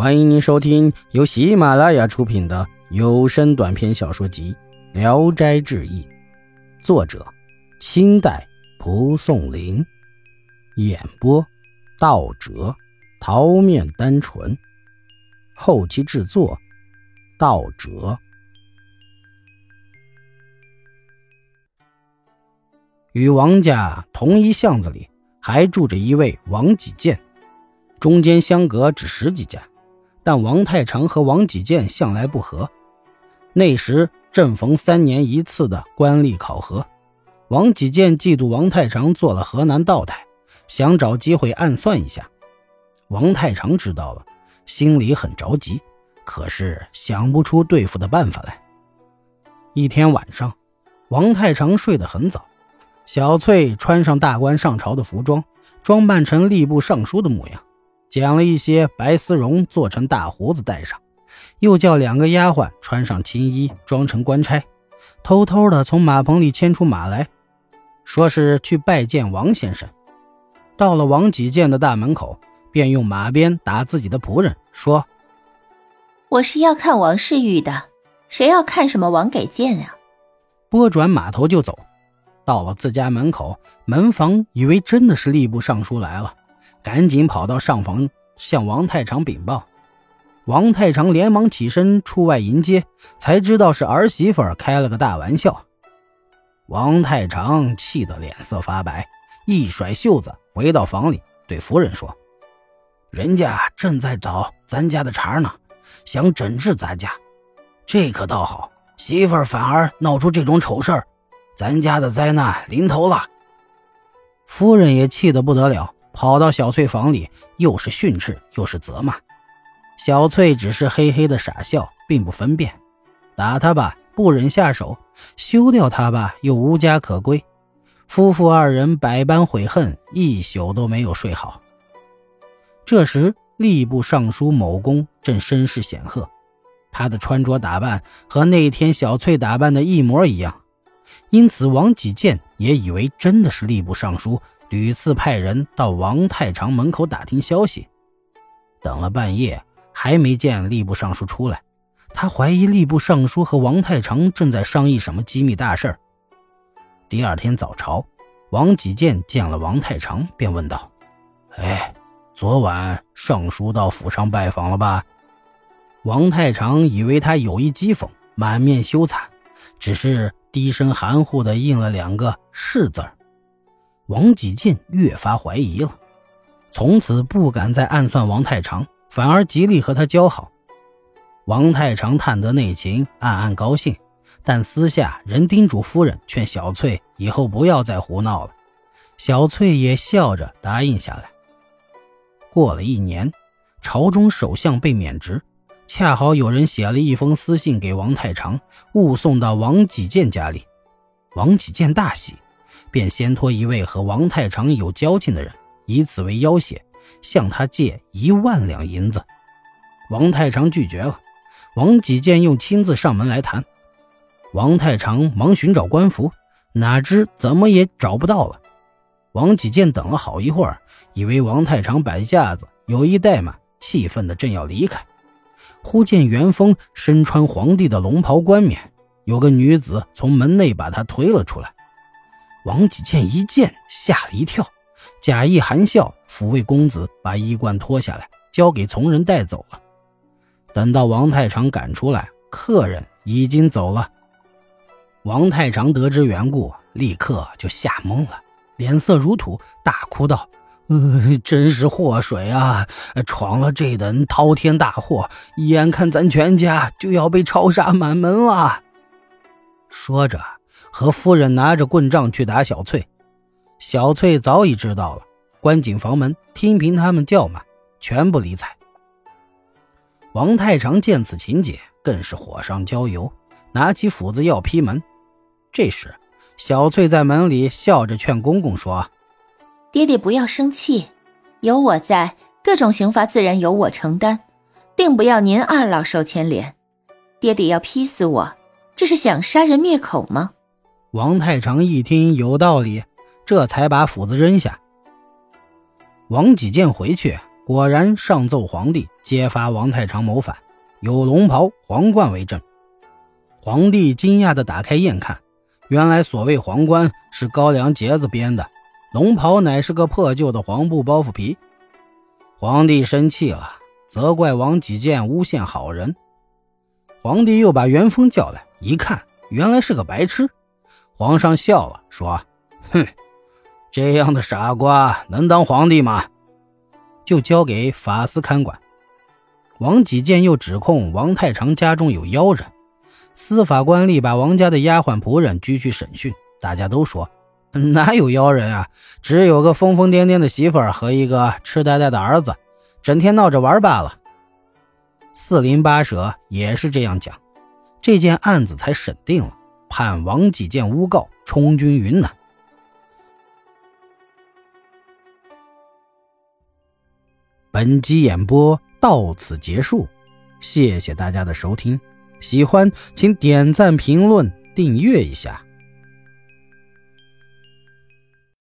欢迎您收听由喜马拉雅出品的有声短篇小说集《聊斋志异》，作者：清代蒲松龄，演播：道哲、桃面单纯，后期制作：道哲。与王家同一巷子里，还住着一位王启建，中间相隔只十几家。但王太常和王启建向来不和，那时正逢三年一次的官吏考核，王启建嫉妒王太常做了河南道台，想找机会暗算一下。王太常知道了，心里很着急，可是想不出对付的办法来。一天晚上，王太常睡得很早，小翠穿上大官上朝的服装，装扮成吏部尚书的模样。捡了一些白丝绒，做成大胡子戴上，又叫两个丫鬟穿上青衣，装成官差，偷偷的从马棚里牵出马来，说是去拜见王先生。到了王启建的大门口，便用马鞭打自己的仆人，说：“我是要看王世玉的，谁要看什么王给建呀？”拨转马头就走。到了自家门口，门房以为真的是吏部尚书来了。赶紧跑到上房向王太常禀报，王太常连忙起身出外迎接，才知道是儿媳妇开了个大玩笑。王太常气得脸色发白，一甩袖子回到房里，对夫人说：“人家正在找咱家的茬呢，想整治咱家，这可倒好，媳妇反而闹出这种丑事儿，咱家的灾难临头了。”夫人也气得不得了。跑到小翠房里，又是训斥又是责骂。小翠只是嘿嘿的傻笑，并不分辨。打他吧，不忍下手；休掉他吧，又无家可归。夫妇二人百般悔恨，一宿都没有睡好。这时，吏部尚书某公正身世显赫，他的穿着打扮和那天小翠打扮的一模一样，因此王启建也以为真的是吏部尚书。屡次派人到王太常门口打听消息，等了半夜还没见吏部尚书出来，他怀疑吏部尚书和王太常正在商议什么机密大事第二天早朝，王启建见了王太常，便问道：“哎，昨晚尚书到府上拜访了吧？”王太常以为他有意讥讽，满面羞惭，只是低声含糊地应了两个“是”字儿。王启建越发怀疑了，从此不敢再暗算王太常，反而极力和他交好。王太常探得内情，暗暗高兴，但私下仍叮嘱夫人劝小翠以后不要再胡闹了。小翠也笑着答应下来。过了一年，朝中首相被免职，恰好有人写了一封私信给王太常，误送到王启建家里。王启建大喜。便先托一位和王太常有交情的人，以此为要挟，向他借一万两银子。王太常拒绝了。王启建又亲自上门来谈。王太常忙寻找官服，哪知怎么也找不到了。王启建等了好一会儿，以为王太常摆架子，有意怠慢，气愤的正要离开，忽见元丰身穿皇帝的龙袍冠冕，有个女子从门内把他推了出来。王启建一见，吓了一跳，假意含笑抚慰公子，把衣冠脱下来，交给从人带走了。等到王太常赶出来，客人已经走了。王太常得知缘故，立刻就吓懵了，脸色如土，大哭道：“呃，真是祸水啊！闯了这等滔天大祸，眼看咱全家就要被抄杀满门了。”说着。和夫人拿着棍杖去打小翠，小翠早已知道了，关紧房门，听凭他们叫骂，全不理睬。王太常见此情景，更是火上浇油，拿起斧子要劈门。这时，小翠在门里笑着劝公公说：“爹爹不要生气，有我在，各种刑罚自然由我承担，定不要您二老受牵连。爹爹要劈死我，这是想杀人灭口吗？”王太常一听有道理，这才把斧子扔下。王启建回去，果然上奏皇帝揭发王太常谋反，有龙袍、皇冠为证。皇帝惊讶地打开验看，原来所谓皇冠是高粱结子编的，龙袍乃是个破旧的黄布包袱皮。皇帝生气了，责怪王启建诬陷好人。皇帝又把元丰叫来，一看，原来是个白痴。皇上笑了，说：“哼，这样的傻瓜能当皇帝吗？”就交给法司看管。王启建又指控王太常家中有妖人，司法官吏把王家的丫鬟仆人拘去审讯。大家都说哪有妖人啊，只有个疯疯癫癫的媳妇和一个痴呆呆的儿子，整天闹着玩罢了。四邻八舍也是这样讲，这件案子才审定了，判王继建诬告，充军云南。本集演播到此结束，谢谢大家的收听。喜欢请点赞、评论、订阅一下。